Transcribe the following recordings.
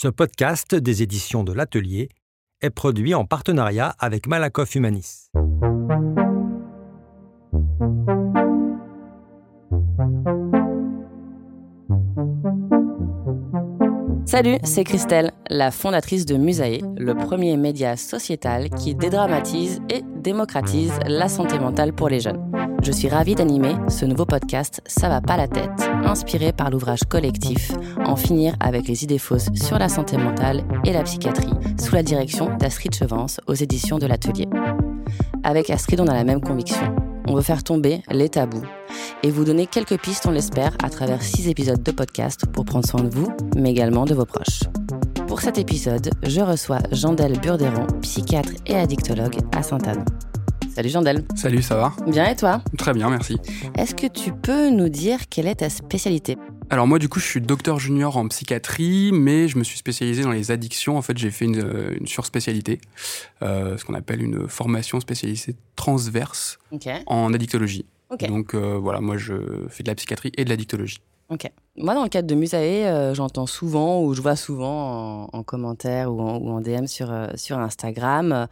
Ce podcast des éditions de l'Atelier est produit en partenariat avec Malakoff Humanis. Salut, c'est Christelle, la fondatrice de Musae, le premier média sociétal qui dédramatise et démocratise la santé mentale pour les jeunes. Je suis ravie d'animer ce nouveau podcast Ça va pas la tête, inspiré par l'ouvrage collectif En finir avec les idées fausses sur la santé mentale et la psychiatrie, sous la direction d'Astrid Chevance aux éditions de l'Atelier. Avec Astrid, on a la même conviction. On veut faire tomber les tabous et vous donner quelques pistes, on l'espère, à travers six épisodes de podcast pour prendre soin de vous, mais également de vos proches. Pour cet épisode, je reçois Jandel Burderon, psychiatre et addictologue à Sainte-Anne. Salut Jandel. Salut, ça va Bien et toi Très bien, merci. Est-ce que tu peux nous dire quelle est ta spécialité? Alors moi du coup je suis docteur junior en psychiatrie, mais je me suis spécialisé dans les addictions. En fait j'ai fait une, euh, une surspécialité, euh, ce qu'on appelle une formation spécialisée transverse en addictologie. Donc euh, voilà, moi je fais de la psychiatrie et de l'addictologie. Ok. Moi, dans le cadre de Musae, euh, j'entends souvent ou je vois souvent en, en commentaire ou en, DM sur, euh, sur Instagram euh,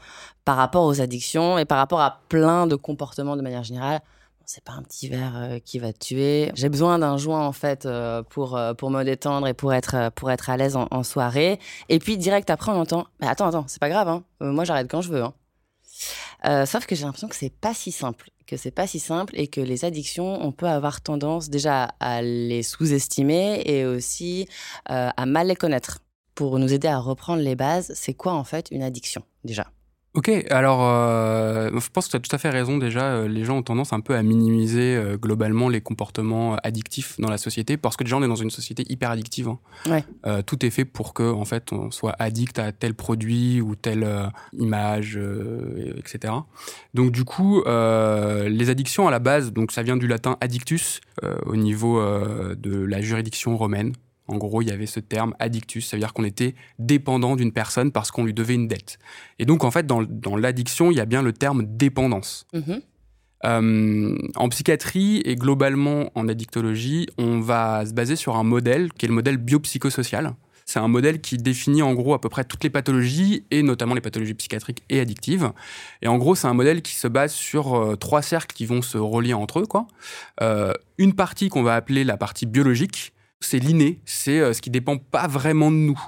par rapport aux addictions et par rapport à plein de comportements de manière générale. C'est pas un petit verre qui va te tuer. J'ai besoin d'un joint en fait pour, pour me détendre et pour être, pour être à l'aise en, soirée. Et puis direct après, on entend Mais attends, attends, c'est pas grave, hein. Moi j'arrête quand je veux. Hein. Euh, sauf que j'ai l'impression que c'est pas si simple, que c'est pas si simple et que les addictions, on peut avoir tendance déjà à les sous-estimer et aussi euh, à mal les connaître. Pour nous aider à reprendre les bases, c'est quoi en fait une addiction déjà? Ok, alors euh, je pense que tu as tout à fait raison déjà. euh, Les gens ont tendance un peu à minimiser euh, globalement les comportements addictifs dans la société parce que déjà on est dans une société hyper addictive. hein. Ouais. Euh, tout est fait pour que en fait on soit addict à tel produit ou telle euh, image, euh, etc. Donc du coup, euh, les addictions à la base, donc ça vient du latin addictus euh, au niveau euh, de la juridiction romaine. En gros, il y avait ce terme addictus, ça veut dire qu'on était dépendant d'une personne parce qu'on lui devait une dette. Et donc, en fait, dans, dans l'addiction, il y a bien le terme dépendance. Mhm. Euh, en psychiatrie et globalement en addictologie, on va se baser sur un modèle qui est le modèle biopsychosocial. C'est un modèle qui définit en gros à peu près toutes les pathologies et notamment les pathologies psychiatriques et addictives. Et en gros, c'est un modèle qui se base sur euh, trois cercles qui vont se relier entre eux. Quoi. Euh, une partie qu'on va appeler la partie biologique, c'est l'inné, c'est euh, ce qui dépend pas vraiment de nous.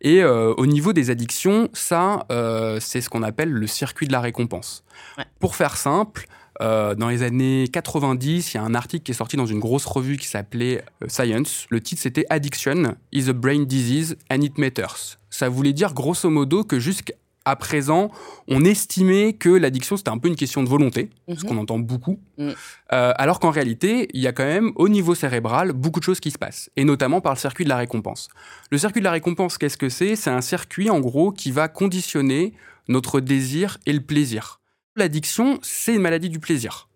Et euh, au niveau des addictions, ça, euh, c'est ce qu'on appelle le circuit de la récompense. Ouais. Pour faire simple, euh, dans les années 90, il y a un article qui est sorti dans une grosse revue qui s'appelait Science. Le titre c'était Addiction is a brain disease and it matters. Ça voulait dire grosso modo que jusqu'à présent, on estimait que l'addiction c'était un peu une question de volonté, ce Mhm. qu'on entend beaucoup, Mm. Euh, alors qu'en réalité, il y a quand même au niveau cérébral beaucoup de choses qui se passent, et notamment par le circuit de la récompense. Le circuit de la récompense, qu'est-ce que c'est? C'est un circuit en gros qui va conditionner notre désir et le plaisir. L'addiction, c'est une maladie du plaisir.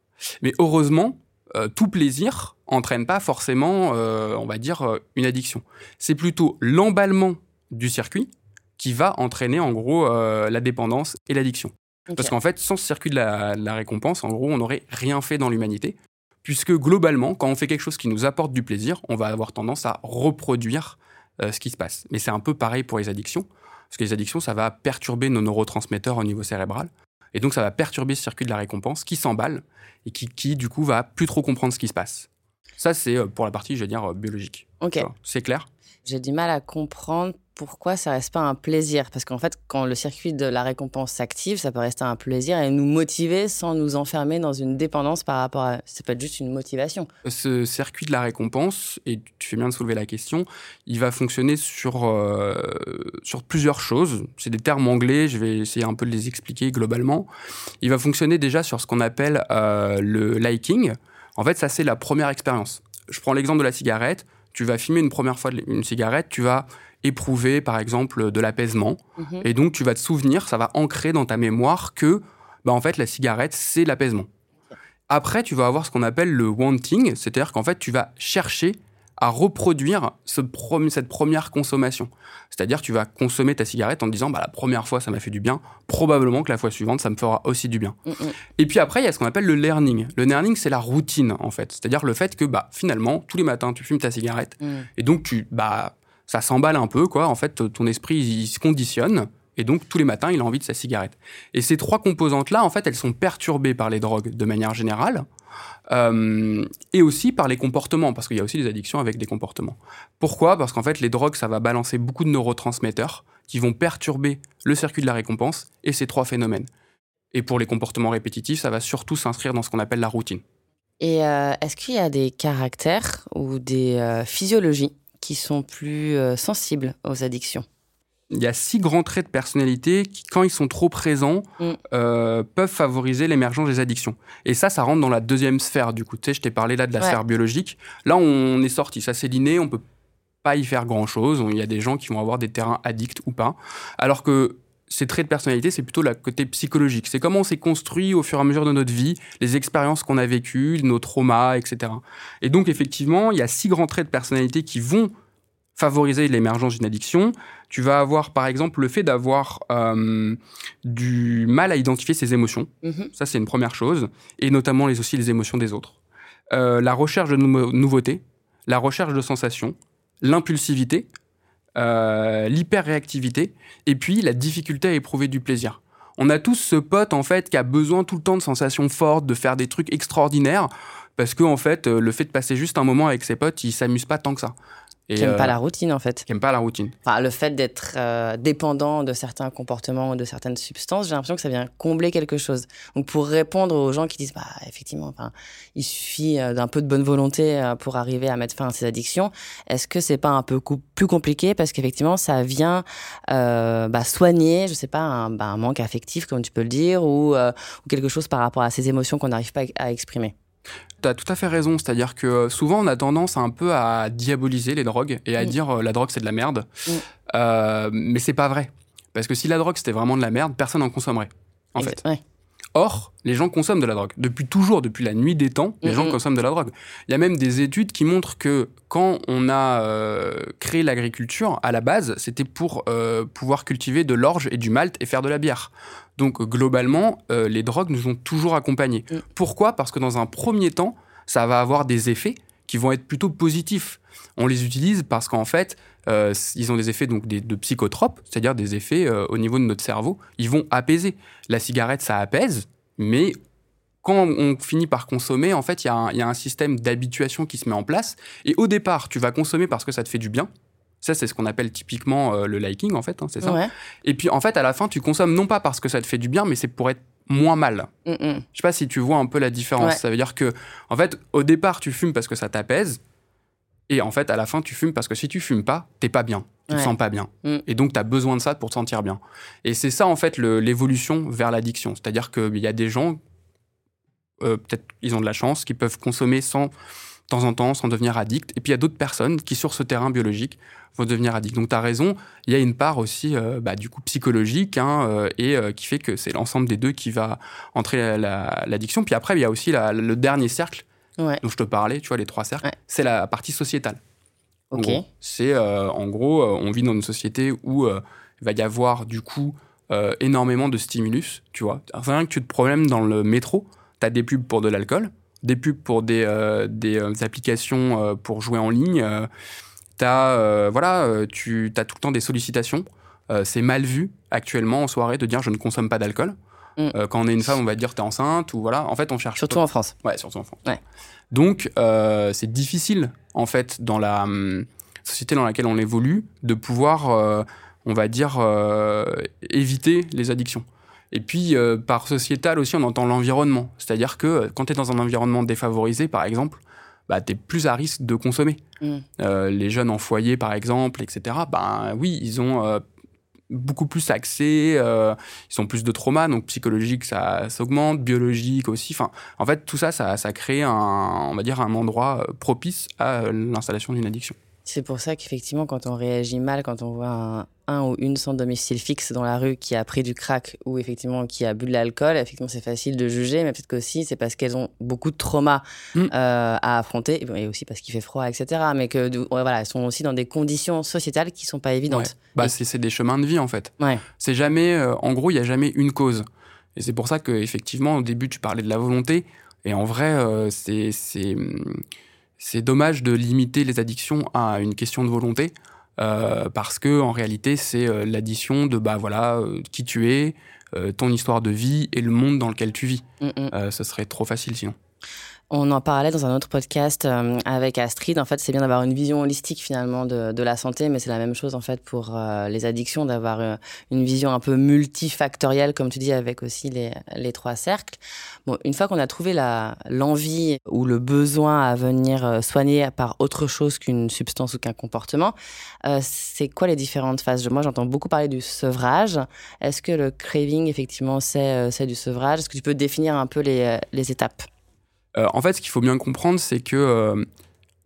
Mais heureusement, euh, tout plaisir entraîne pas forcément, euh, on va dire, une addiction. C'est plutôt l'emballement du circuit qui va entraîner en gros euh, la dépendance et l'addiction. Parce qu'en fait, sans ce circuit de la, de la récompense, en gros, on n'aurait rien fait dans l'humanité. Puisque globalement, quand on fait quelque chose qui nous apporte du plaisir, on va avoir tendance à reproduire euh, ce qui se passe. Mais c'est un peu pareil pour les addictions. Parce que les addictions, ça va perturber nos neurotransmetteurs au niveau cérébral. Et donc, ça va perturber ce circuit de la récompense qui s'emballe et qui, qui, du coup, va plus trop comprendre ce qui se passe. Ça, c'est euh, pour la partie, je veux dire, euh, biologique. Ok. C'est clair J'ai du mal à comprendre pourquoi ça reste pas un plaisir. Parce qu'en fait, quand le circuit de la récompense s'active, ça peut rester un plaisir et nous motiver sans nous enfermer dans une dépendance par rapport à. Peut être juste une motivation. ce circuit de la récompense, et tu fais bien de soulever la question, il va fonctionner sur, euh, sur plusieurs choses. C'est des termes anglais, je vais essayer un peu de les expliquer globalement. Il va fonctionner déjà sur ce qu'on appelle euh, le liking. En fait, ça, c'est la première expérience. Je prends l'exemple de la cigarette. Tu vas fumer une première fois une cigarette, tu vas éprouver, par exemple, de l'apaisement. Mhm. Et donc, tu vas te souvenir, ça va ancrer dans ta mémoire que, bah, en fait, la cigarette, c'est l'apaisement. Après, tu vas avoir ce qu'on appelle le wanting, c'est-à-dire qu'en fait, tu vas chercher à reproduire ce cette première consommation. C'est-à-dire, tu vas consommer ta cigarette en te disant, bah, la première fois, ça m'a fait du bien, probablement que la fois suivante, ça me fera aussi du bien. Mm, mm. Et puis après, il y a ce qu'on appelle le learning. Le learning, c'est la routine, en fait. C'est-à-dire le fait que, bah, finalement, tous les matins, tu fumes ta cigarette, Mm. et donc, tu, bah, ça s'emballe un peu, quoi. En fait, ton esprit, il, se conditionne. Et donc, tous les matins, il a envie de sa cigarette. Et ces trois composantes-là, en fait, elles sont perturbées par les drogues de manière générale. Euh, et aussi par les comportements, parce qu'il y a aussi des addictions avec des comportements. Pourquoi? Parce qu'en fait, les drogues, ça va balancer beaucoup de neurotransmetteurs qui vont perturber le circuit de la récompense et ces trois phénomènes. Et pour les comportements répétitifs, ça va surtout s'inscrire dans ce qu'on appelle la routine. Et euh, est-ce qu'il y a des caractères ou des euh, physiologies qui sont plus sensibles aux addictions? Il y a six grands traits de personnalité qui, quand ils sont trop présents, mm. euh, peuvent favoriser l'émergence des addictions. Et ça, ça rentre dans la deuxième sphère. Du coup, tu sais, je t'ai parlé là de la sphère biologique. Là, on est sorti. Ça, c'est l'inné. On peut pas y faire grand chose. Il y a des gens qui vont avoir des terrains addicts ou pas. Alors que ces traits de personnalité, c'est plutôt le côté psychologique. C'est comment on s'est construit au fur et à mesure de notre vie, les expériences qu'on a vécues, nos traumas, etc. Et donc, effectivement, il y a six grands traits de personnalité qui vont favoriser l'émergence d'une addiction. Tu vas avoir, par exemple, le fait d'avoir euh, du mal à identifier ses émotions. Mhm. Ça, c'est une première chose. Et notamment les, aussi les émotions des autres. Euh, la recherche de nouveautés, la recherche de sensations, l'impulsivité, euh, l'hyperréactivité, et puis la difficulté à éprouver du plaisir. On a tous ce pote, en fait, qui a besoin tout le temps de sensations fortes, de faire des trucs extraordinaires, parce que, en fait, le fait de passer juste un moment avec ses potes, il s'amuse pas tant que ça qui n'aime pas euh, la routine, en fait. Qui pas la routine. Enfin, le fait d'être euh, dépendant de certains comportements ou de certaines substances, j'ai l'impression que ça vient combler quelque chose. Donc, pour répondre aux gens qui disent, bah, effectivement, enfin, il suffit euh, d'un peu de bonne volonté pour arriver à mettre fin à ces addictions, est-ce que c'est pas un peu plus compliqué? Parce qu'effectivement, ça vient bah, soigner, je sais pas, un, bah, un, manque affectif, comme tu peux le dire, ou, ou quelque chose par rapport à ces émotions qu'on n'arrive pas à exprimer tu as tout à fait raison. C'est-à-dire que euh, souvent, on a tendance un peu à diaboliser les drogues et à dire euh, la drogue, c'est de la merde. Euh, mais c'est pas vrai. Parce que si la drogue, c'était vraiment de la merde, personne n'en consommerait. En fait. Or, les gens consomment de la drogue. Depuis toujours, depuis la nuit des temps, les gens consomment de la drogue. Il y a même des études qui montrent que quand on a créé l'agriculture, à la base, c'était pour pouvoir cultiver de l'orge et du malt et faire de la bière. Donc globalement, euh, les drogues nous ont toujours accompagnés. Mm. Pourquoi? Parce que dans un premier temps, ça va avoir des effets qui vont être plutôt positifs. On les utilise parce qu'en fait, euh, ils ont des effets donc de psychotropes, c'est-à-dire des effets euh, au niveau de notre cerveau. Ils vont apaiser. La cigarette, ça apaise, mais quand on finit par consommer, en fait, il y, y, a un système d'habituation qui se met en place. Et au départ, tu vas consommer parce que ça te fait du bien. Ça, c'est ce qu'on appelle typiquement euh, le liking, en fait, hein, c'est ça. Et puis, en fait, à la fin, tu consommes non pas parce que ça te fait du bien, mais c'est pour être moins mal. Je ne Je sais pas si tu vois un peu la différence. Ça veut dire que, en fait, au départ, tu fumes parce que ça t'apaise. Et en fait, à la fin, tu fumes parce que si tu fumes pas, t'es pas bien. Tu te sens pas bien. Mm. Et donc, tu as besoin de ça pour te sentir bien. Et c'est ça, en fait, l'évolution vers l'addiction. C'est-à-dire qu'il y a des gens, euh, peut-être ils ont de la chance, qui peuvent consommer sans, de temps en temps, sans devenir addicts. Et puis, il y a d'autres personnes qui, sur ce terrain biologique, vont devenir addicts. Donc tu as raison, il y a une part aussi euh, bah, du coup psychologique hein, euh, et euh, qui fait que c'est l'ensemble des deux qui va entrer l'addiction. Puis après, il y a aussi le dernier cercle dont je te parlais, tu vois, les trois cercles, c'est la partie sociétale. Ok. C'est en gros, on vit dans une société où il va y avoir du coup énormément de stimulus, tu vois. Rien que tu te problèmes dans le métro, tu as des pubs pour de l'alcool, des pubs pour des, des applications pour jouer en ligne euh, voilà, euh, tu as tout le temps des sollicitations. Euh, c'est mal vu actuellement en soirée de dire je ne consomme pas d'alcool. Mm. quand on est une femme, on va dire t'es enceinte ou voilà. En fait, on cherche. Surtout en France. Ouais, surtout en France. Donc, c'est difficile en fait dans la hum, société dans laquelle on évolue de pouvoir, on va dire, éviter les addictions. Et puis, par sociétal aussi, on entend l'environnement. C'est-à-dire que quand tu es dans un environnement défavorisé, par exemple, bah, tu es plus à risque de consommer. Mm. Euh, les jeunes en foyer, par exemple, etc., ben oui, ils ont euh, beaucoup plus accès, euh, ils ont plus de trauma, donc psychologique, ça s'augmente, biologique aussi. Enfin, en fait, tout ça, ça, ça crée un, on va dire, un endroit propice à l'installation d'une addiction. C'est pour ça qu'effectivement, quand on réagit mal, quand on voit un, ou une sans domicile fixe dans la rue qui a pris du crack ou effectivement qui a bu de l'alcool, effectivement, c'est facile de juger, mais peut-être qu'aussi c'est parce qu'elles ont beaucoup de traumas mm. euh, à affronter et aussi parce qu'il fait froid, etc. Mais que voilà, elles sont aussi dans des conditions sociétales qui sont pas évidentes. Bah, c'est des chemins de vie en fait. C'est jamais, euh, en gros, il y a jamais une cause. Et c'est pour ça que effectivement, au début, tu parlais de la volonté, et en vrai, euh, c'est c'est dommage de limiter les addictions à une question de volonté. parce que en réalité, c'est l'addition de bah voilà qui tu es, ton histoire de vie et le monde dans lequel tu vis. Mm, mm. ce serait trop facile sinon. On en parlait dans un autre podcast euh, avec Astrid. En fait, c'est bien d'avoir une vision holistique finalement de, la santé, mais c'est la même chose en fait pour euh, les addictions, d'avoir euh, une vision un peu multifactorielle, comme tu dis, avec aussi les, trois cercles. Bon, une fois qu'on a trouvé l'envie ou le besoin à venir soigner par autre chose qu'une substance ou qu'un comportement, c'est quoi les différentes phases? Moi, j'entends beaucoup parler du sevrage. Est-ce que le craving, effectivement, c'est du sevrage? Est-ce que tu peux définir un peu les étapes? Euh, en fait, ce qu'il faut bien comprendre, c'est que euh,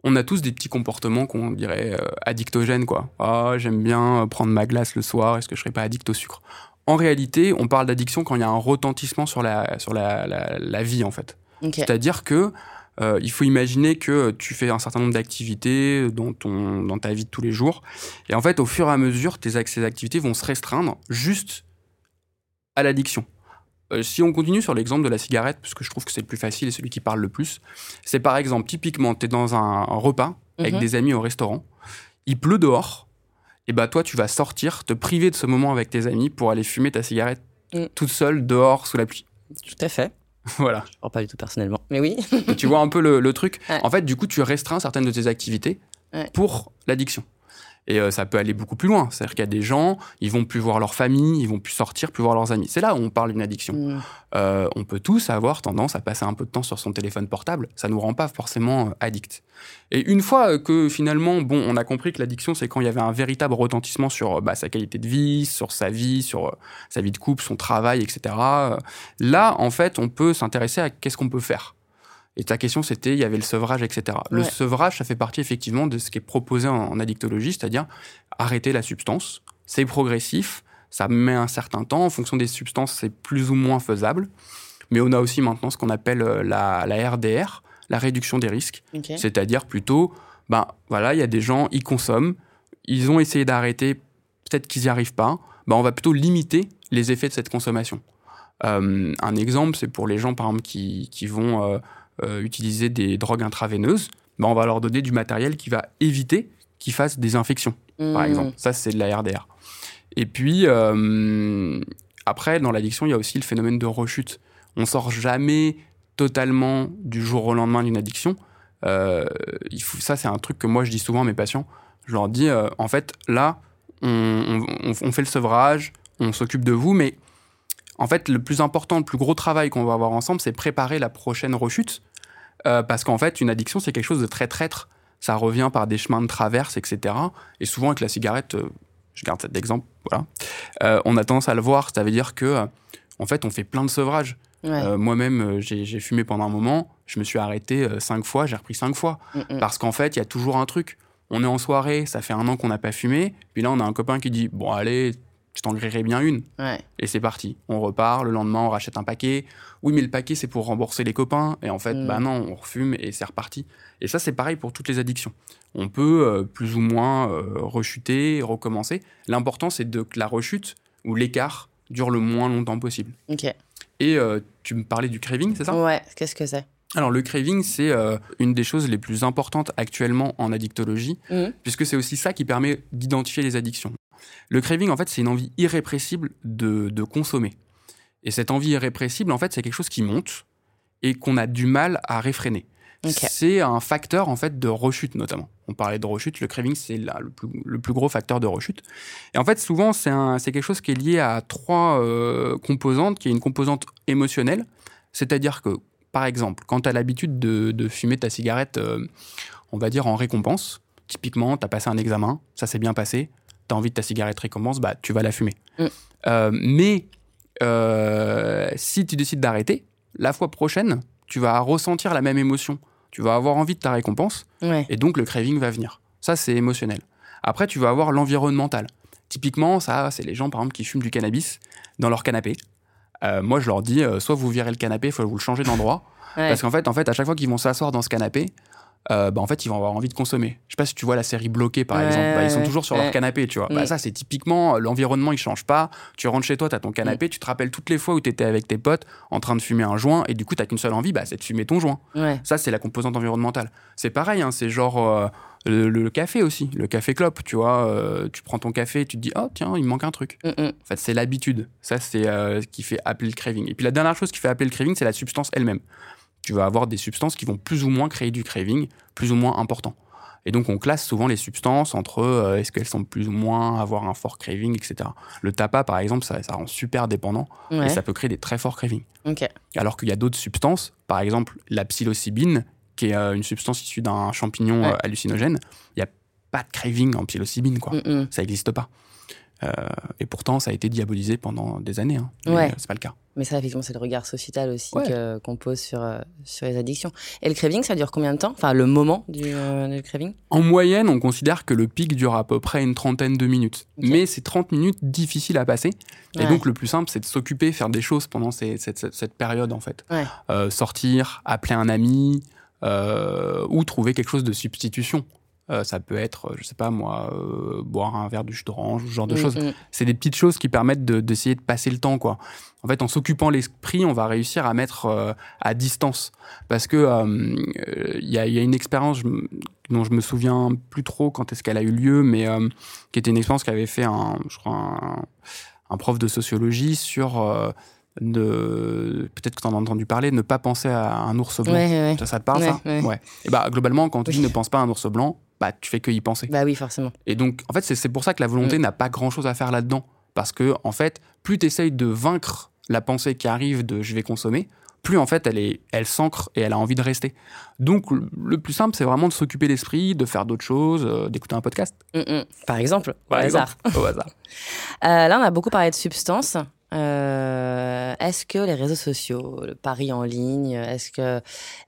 on a tous des petits comportements qu'on dirait euh, addictogènes, quoi. Ah, j'aime bien prendre ma glace le soir, est-ce que je serais pas addict au sucre? En réalité, on parle d'addiction quand il y a un retentissement sur la, sur la, vie, en fait. C'est-à-dire que il faut imaginer que tu fais un certain nombre d'activités dans, dans ta vie de tous les jours. Et en fait, au fur et à mesure, tes, ces activités vont se restreindre juste à l'addiction. Euh, si on continue sur l'exemple de la cigarette, parce que je trouve que c'est le plus facile et celui qui parle le plus, c'est par exemple, typiquement, tu es dans un, repas avec mhm. des amis au restaurant, il pleut dehors, et bah toi, tu vas sortir, te priver de ce moment avec tes amis pour aller fumer ta cigarette mm. toute seule dehors sous la pluie. Tout à fait. voilà. Je pas du tout personnellement, mais oui. tu vois un peu le, truc. En fait, du coup, tu restreins certaines de tes activités pour l'addiction. Et euh, ça peut aller beaucoup plus loin. C'est-à-dire qu'il y a des gens, ils vont plus voir leur famille, ils vont plus sortir, plus voir leurs amis. C'est là où on parle d'une addiction. Mmh. Euh, on peut tous avoir tendance à passer un peu de temps sur son téléphone portable. Ça nous rend pas forcément euh, addicts. Et une fois que finalement, bon, on a compris que l'addiction, c'est quand il y avait un véritable retentissement sur bah, sa qualité de vie, sur sa vie, sur sa vie de couple, son travail, etc. Là, en fait, on peut s'intéresser à qu'est-ce qu'on peut faire. Et ta question, c'était, il y avait le sevrage, etc. Le sevrage, ça fait partie effectivement de ce qui est proposé en, addictologie, c'est-à-dire arrêter la substance. C'est progressif, ça met un certain temps. En fonction des substances, c'est plus ou moins faisable. Mais on a aussi maintenant ce qu'on appelle euh, la, RDR, la réduction des risques. C'est-à-dire plutôt, ben voilà, il y a des gens, ils consomment, ils ont essayé d'arrêter, peut-être qu'ils n'y arrivent pas. Ben, on va plutôt limiter les effets de cette consommation. Euh, un exemple, c'est pour les gens, par exemple, qui, qui vont euh, euh, utiliser des drogues intraveineuses, ben on va leur donner du matériel qui va éviter qu'ils fassent des infections, par mmh. exemple. Ça, c'est de la RDR. Et puis, euh, après, dans l'addiction, il y a aussi le phénomène de rechute. On sort jamais totalement du jour au lendemain d'une addiction. Euh, il faut, ça, c'est un truc que moi, je dis souvent à mes patients. Je leur dis, en fait, là, on, on, fait le sevrage, on s'occupe de vous, mais en fait, le plus important, le plus gros travail qu'on va avoir ensemble, c'est préparer la prochaine rechute. Euh, parce qu'en fait, une addiction, c'est quelque chose de très traître. Ça revient par des chemins de traverse, etc. Et souvent, avec la cigarette, euh, je garde cet exemple, voilà, euh, on a tendance à le voir. Ça veut dire que, en fait, on fait plein de sevrages. Moi-même, j'ai fumé pendant un moment, je me suis arrêté cinq fois, j'ai repris cinq fois. Mm, mm. Parce qu'en fait, il y a toujours un truc. On est en soirée, ça fait un an qu'on n'a pas fumé, puis là, on a un copain qui dit Bon, allez, tu t'en grillerais bien une. Et c'est parti. On repart, le lendemain, on rachète un paquet. Oui, mais le paquet, c'est pour rembourser les copains. Et en fait, mm. bah non, on refume et c'est reparti. Et ça, c'est pareil pour toutes les addictions. On peut euh, plus ou moins euh, rechuter, recommencer. L'important, c'est que la rechute ou l'écart dure le moins longtemps possible. Ok. Et euh, tu me parlais du craving, c'est ça? Ouais, qu'est-ce que c'est? Alors le craving, c'est une des choses les plus importantes actuellement en addictologie, mm. puisque c'est aussi ça qui permet d'identifier les addictions. Le craving, en fait, c'est une envie irrépressible de, consommer. Et cette envie irrépressible, en fait, c'est quelque chose qui monte et qu'on a du mal à réfréner. C'est un facteur, en fait, de rechute, notamment. On parlait de rechute, le craving, c'est le plus, gros facteur de rechute. Et en fait, souvent, c'est quelque chose qui est lié à trois euh, composantes, qui est une composante émotionnelle. C'est-à-dire que, par exemple, quand tu as l'habitude de, fumer ta cigarette, euh, on va dire en récompense, typiquement, tu as passé un examen, ça s'est bien passé, tu as envie de ta cigarette récompense, bah, tu vas la fumer. Mm. Euh, mais euh, si tu décides d'arrêter, la fois prochaine, tu vas ressentir la même émotion. Tu vas avoir envie de ta récompense, et donc le craving va venir. Ça, c'est émotionnel. Après, tu vas avoir l'environnemental. Typiquement, ça, c'est les gens, par exemple, qui fument du cannabis dans leur canapé. Euh, moi, je leur dis, soit vous virez le canapé, il faut vous le changer d'endroit. Parce qu'en fait, en fait, à chaque fois qu'ils vont s'asseoir dans ce canapé, euh, bah, en fait, ils vont avoir envie de consommer. Je sais pas si tu vois la série Bloquée, par exemple. Bah, ils sont toujours sur leur canapé, tu vois. Bah, mm. ça, c'est typiquement euh, l'environnement, il change pas. Tu rentres chez toi, tu as ton canapé, mm. tu te rappelles toutes les fois où tu étais avec tes potes en train de fumer un joint et du coup, tu qu'une seule envie, bah, c'est de fumer ton joint. Ça, c'est la composante environnementale. C'est pareil, hein, c'est genre. Euh, Le, café aussi, le café clope, tu vois, euh, tu prends ton café, tu te dis, oh tiens, il me manque un truc. Mm, mm. En fait, c'est l'habitude. Ça, c'est euh, ce qui fait appeler le craving. Et puis la dernière chose qui fait appeler le craving, c'est la substance elle-même. Tu vas avoir des substances qui vont plus ou moins créer du craving, plus ou moins important. Et donc, on classe souvent les substances entre euh, est-ce qu'elles sont plus ou moins avoir un fort craving, etc. Le tabac, par exemple, ça, ça rend super dépendant Ouais. et ça peut créer des très forts cravings. Alors qu'il y a d'autres substances, par exemple la psilocybine, qui est euh, une substance issue d'un champignon Ouais. euh, hallucinogène, il n'y a pas de craving en psilocybine, quoi. Mm, mm. Ça n'existe pas. Euh, et pourtant, ça a été diabolisé pendant des années. Hein. Ouais. euh, c'est pas le cas. Mais ça, effectivement, c'est le regard sociétal aussi Ouais. qu'on pose sur, euh, sur les addictions. Et le craving, ça dure combien de temps? Enfin, le moment du, euh, du craving? En moyenne, on considère que le pic dure à peu près une trentaine de minutes. Mais c'est 30 minutes difficiles à passer. Et donc, le plus simple, c'est de s'occuper, faire des choses pendant ces- cette, cette- cette période, en fait. Ouais. Euh, sortir, appeler un ami, ou trouver quelque chose de substitution. Euh, ça peut être, euh, je sais pas moi, euh, boire un verre de jus d'orange, ce genre de Mm, choses. mm. C'est des petites choses qui permettent de- d'essayer de, passer le temps, quoi. En fait, en s'occupant l'esprit, on va réussir à mettre euh, à distance. Parce que il y, y a une expérience dont je me souviens plus trop quand est-ce qu'elle a eu lieu, mais qui était une expérience qu'avait fait un, je crois, un, un prof de sociologie sur de peut-être que tu en as entendu parler, ne pas penser à un ours blanc. Ouais, ouais, ouais. Ça, ça te parle, Ouais, ça ouais. Et bah, globalement, quand tu Oui. dis ne pense pas à un ours blanc, bah, tu fais que y penser. Bah oui, forcément. Et donc, en fait, c'est- pour ça que la volonté Mm. n'a pas grand-chose à faire là-dedans. Parce que, en fait, plus tu essayes de vaincre la pensée qui arrive de je vais consommer, plus en fait elle est, elle s'ancre et elle a envie de rester. Donc, le- plus simple, c'est vraiment de s'occuper l'esprit, de faire d'autres choses, euh, d'écouter un podcast. Mm, mm. Par exemple, au hasard. au hasard. Euh, là, on a beaucoup parlé de substances. Euh, est-ce que les réseaux sociaux, le pari en ligne, est-ce que,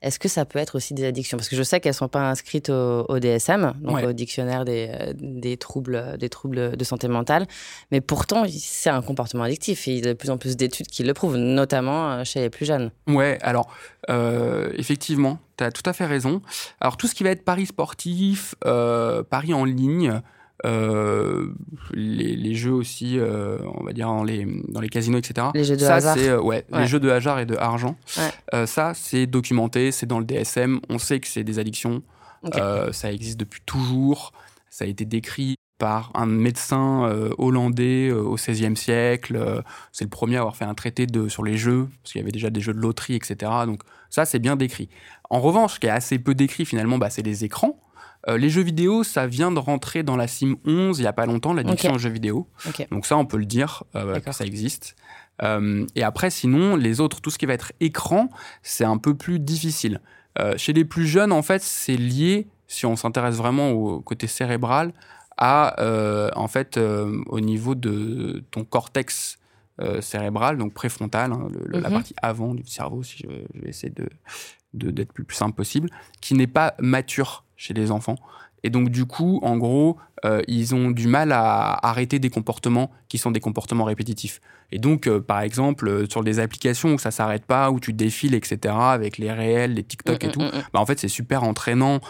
est-ce que ça peut être aussi des addictions? Parce que je sais qu'elles ne sont pas inscrites au, au DSM, donc Ouais. au dictionnaire des, euh, des, troubles, des troubles de santé mentale, mais pourtant, c'est un comportement addictif et il y a de plus en plus d'études qui le prouvent, notamment euh, chez les plus jeunes. Ouais, alors, euh, effectivement, tu as tout à fait raison. Alors, tout ce qui va être paris sportif, euh, paris en ligne, euh, les, les jeux aussi, euh, on va dire, dans les, dans les casinos, etc. Les jeux de ça, hasard. euh, ouais, Ouais. les jeux de hasard et de argent. Ouais. Ça, c'est documenté, c'est dans le DSM. On sait que c'est des addictions. Ça existe depuis toujours. Ça a été décrit par un médecin hollandais au XVIe siècle. C'est le premier à avoir fait un traité de, sur les jeux, parce qu'il y avait déjà des jeux de loterie, etc. Donc ça, c'est bien décrit. En revanche, ce qui est assez peu décrit finalement, bah, c'est les écrans. Euh, les jeux vidéo, ça vient de rentrer dans la CIM 11 il n'y a pas longtemps, l'addiction Ok. aux jeux vidéo. Donc ça, on peut le dire, euh, que ça existe. Euh, et après, sinon, les autres, tout ce qui va être écran, c'est un peu plus difficile. Chez les plus jeunes, en fait, c'est lié, si on s'intéresse vraiment au côté cérébral, à, en fait, au niveau de ton cortex cérébral, donc préfrontal, hein, le- la Mhm. partie avant du cerveau, si je, je vais essayer de- d'être le plus simple possible, qui n'est pas mature chez les enfants. Et donc, du coup, en gros, euh, ils ont du mal à arrêter des comportements qui sont des comportements répétitifs. Et donc, euh, par exemple, euh, sur des applications où ça s'arrête pas, où tu défiles, etc., avec les réels, les TikTok et Mm, tout, mm, mm, mm. bah, en fait, c'est super entraînant.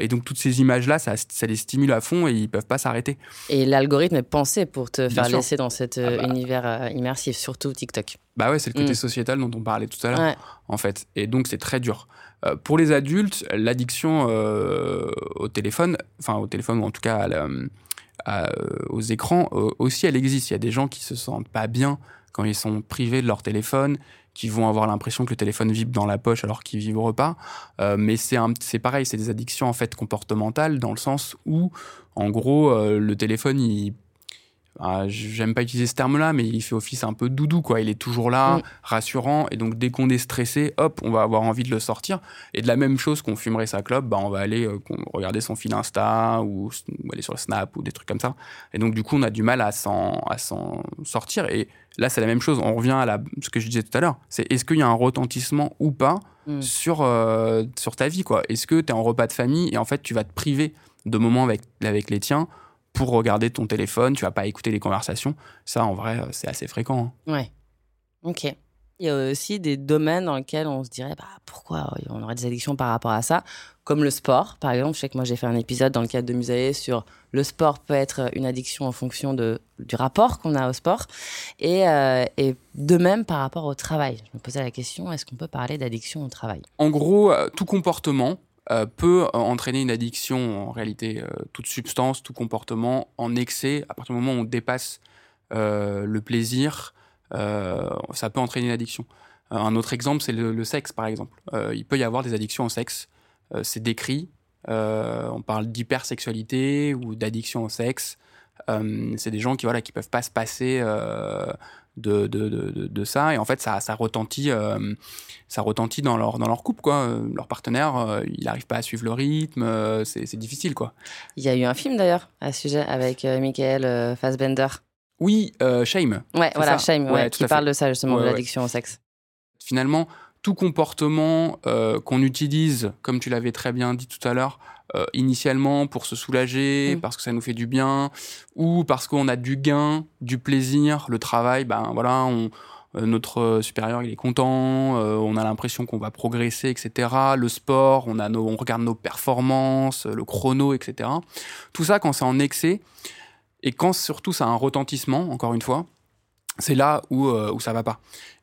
Et donc, toutes ces images-là, ça, ça les stimule à fond et ils peuvent pas s'arrêter. Et l'algorithme est pensé pour te Bien faire sûr. laisser dans cet Ah bah. univers immersif, surtout TikTok. Bah ouais, c'est le côté Mm. sociétal dont on parlait tout à l'heure. Ouais. en fait. Et donc, c'est très dur. Euh, pour les adultes, l'addiction euh, au téléphone, enfin au téléphone ou en tout cas à la- à, euh, aux écrans, euh, aussi, elle existe. Il y a des gens qui se sentent pas bien quand ils sont privés de leur téléphone, qui vont avoir l'impression que le téléphone vibre dans la poche alors qu'il vibre pas. Mais c'est pareil, c'est des addictions en fait comportementales dans le sens où, en gros, le téléphone, il ah, j'aime pas utiliser ce terme-là, mais il fait office un peu doudou, quoi. Il est toujours là, Mm. rassurant, et donc dès qu'on est stressé, hop, on va avoir envie de le sortir. Et de la même chose qu'on fumerait sa clope, bah, on va aller euh, regarder son fil Insta ou, ou aller sur le Snap ou des trucs comme ça. Et donc du coup, on a du mal à s'en à s'en sortir. Et là, c'est la même chose. On revient à la, ce que je disais tout à l'heure. C'est est-ce qu'il y a un retentissement ou pas Mm. sur, euh, sur ta vie, quoi? Est-ce que tu es en repas de famille et en fait, tu vas te priver de moments avec, avec les tiens pour regarder ton téléphone, tu vas pas écouter les conversations. Ça, en vrai, euh, c'est assez fréquent. hein. Ouais. Ok. Il y a aussi des domaines dans lesquels on se dirait bah, pourquoi on aurait des addictions par rapport à ça, comme le sport. Par exemple, je sais que moi j'ai fait un épisode dans le cadre de Musae sur le sport peut être une addiction en fonction de, du rapport qu'on a au sport. Et, euh, et de même par rapport au travail. Je me posais la question est-ce qu'on peut parler d'addiction au travail? En gros, euh, tout comportement euh, peut entraîner une addiction, en réalité, toute substance, tout comportement en excès, à partir du moment où on dépasse le plaisir, ça peut entraîner une addiction. un autre exemple, c'est le, le, sexe, par exemple. il peut y avoir des addictions au sexe. c'est décrit. on parle d'hypersexualité ou d'addiction au sexe. c'est des gens qui voilà qui peuvent pas se passer de, de, de, de, ça. Et en fait, ça, ça, retentit, euh, ça retentit dans leur, dans leur couple. Quoi. Leur partenaire, euh, il n'arrive pas à suivre le rythme. Euh, c'est difficile. Quoi. Il y a eu un film d'ailleurs à ce sujet avec Michael Fassbender. Oui, Shame. Ouais, voilà, Shame, ouais, qui parle de ça justement, de l'addiction au sexe. Finalement, tout comportement qu'on utilise, comme tu l'avais très bien dit tout à l'heure, euh, initialement pour se soulager, mm. parce que ça nous fait du bien, ou parce qu'on a du gain, du plaisir, le travail, ben voilà, on, euh, notre supérieur il est content, euh, on a l'impression qu'on va progresser, etc. Le sport, on, a nos, on regarde nos performances, le chrono, etc. Tout ça quand c'est en excès, et quand surtout ça a un retentissement, encore une fois, c'est là où, où ça va pas.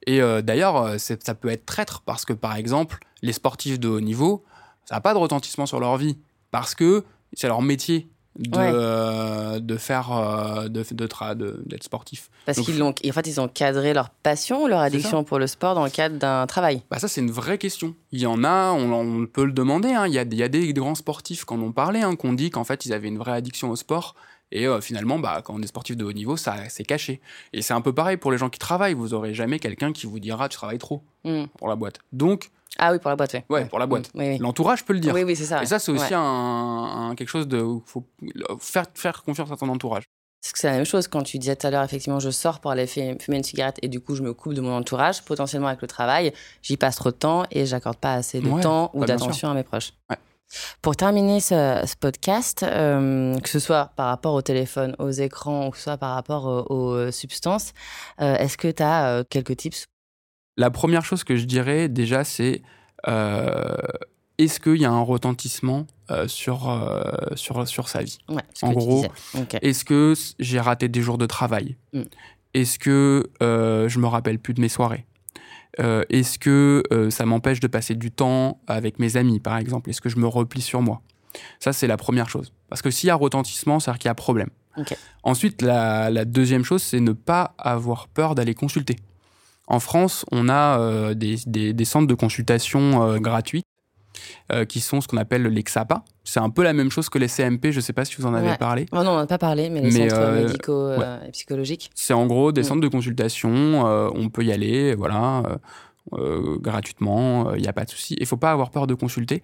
Et d'ailleurs, ça peut être traître parce que par exemple, les sportifs de haut niveau, ça n'a pas de retentissement sur leur vie parce que c'est leur métier de, euh, de faire euh, de, de, d'être sportif. Parce qu'ils ont en fait ils ont cadré leur passion, leur addiction pour le sport dans le cadre d'un travail? Bah ça c'est une vraie question. Il y en a, on, peut le demander. Hein. Il, y a, il y a des grands sportifs qui en ont parlé, hein, qu'on dit qu'en fait ils avaient une vraie addiction au sport. Et euh, finalement, bah, quand on est sportif de haut niveau, ça c'est caché. Et c'est un peu pareil pour les gens qui travaillent. Vous aurez jamais quelqu'un qui vous dira tu travailles trop hmm. pour la boîte. Donc ah oui, pour la boîte, oui. Ouais, pour la boîte. L'entourage peut le dire. Oui, oui, c'est ça. Et ça, c'est aussi un, quelque chose de. Faut faire, faire confiance à ton entourage. Parce que c'est la même chose quand tu disais tout à l'heure, effectivement, je sors pour aller fumer une cigarette et du coup, je me coupe de mon entourage, potentiellement avec le travail, j'y passe trop de temps et j'accorde pas assez de temps ou bah, d'attention à mes proches. Pour terminer ce, podcast, euh, que ce soit par rapport au téléphone, aux écrans, ou que ce soit par rapport aux, substances, euh, est-ce que tu as euh, quelques tips? La première chose que je dirais déjà, c'est euh, est-ce qu'il y a un retentissement euh, sur, euh, sur, sur sa vie? En gros, est-ce que j'ai raté des jours de travail? Mm. Est-ce que je me rappelle plus de mes soirées? Est-ce que ça m'empêche de passer du temps avec mes amis, par exemple? Est-ce que je me replie sur moi? Ça, c'est la première chose. Parce que s'il y a retentissement, c'est-à-dire qu'il y a problème. Ensuite, la, la deuxième chose, c'est ne pas avoir peur d'aller consulter. En France, on a euh, des, centres de consultation euh, gratuits euh, qui sont ce qu'on appelle l'EXAPA. C'est un peu la même chose que les CMP, je ne sais pas si vous en avez parlé. Oh non, on n'en a pas parlé, mais les centres médicaux et psychologiques. C'est en gros des mm. centres de consultation, on peut y aller, voilà, gratuitement, il n'y a pas de souci. Il ne faut pas avoir peur de consulter.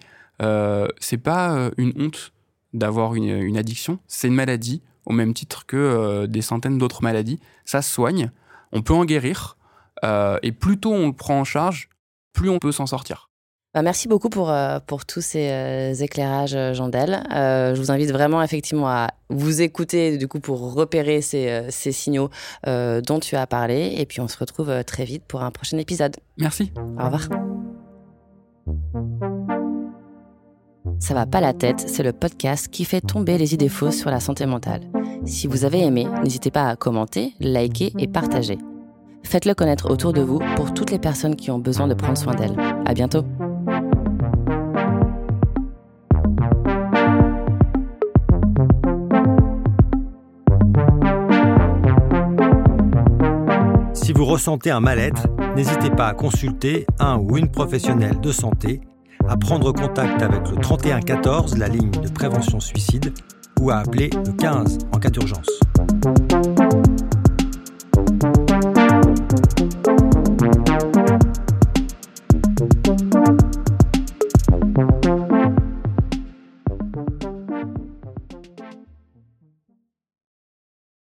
c'est pas une honte d'avoir une, une, addiction, c'est une maladie, au même titre que des centaines d'autres maladies. Ça se soigne, on peut en guérir, euh, et plus tôt on le prend en charge, plus on peut s'en sortir. Bah, merci beaucoup pour, euh, pour tous ces euh, éclairages, Jandel. je vous invite vraiment effectivement à vous écouter du coup pour repérer ces, ces signaux dont tu as parlé. Et puis on se retrouve très vite pour un prochain épisode. Merci. Au revoir. Ça va pas la tête, c'est le podcast qui fait tomber les idées fausses sur la santé mentale. Si vous avez aimé, n'hésitez pas à commenter, liker et partager. Faites-le connaître autour de vous pour toutes les personnes qui ont besoin de prendre soin d'elles. À bientôt. Ressentez un mal-être, n'hésitez pas à consulter un ou une professionnelle de santé, à prendre contact avec le 3114, la ligne de prévention suicide, ou à appeler le 15 en cas d'urgence.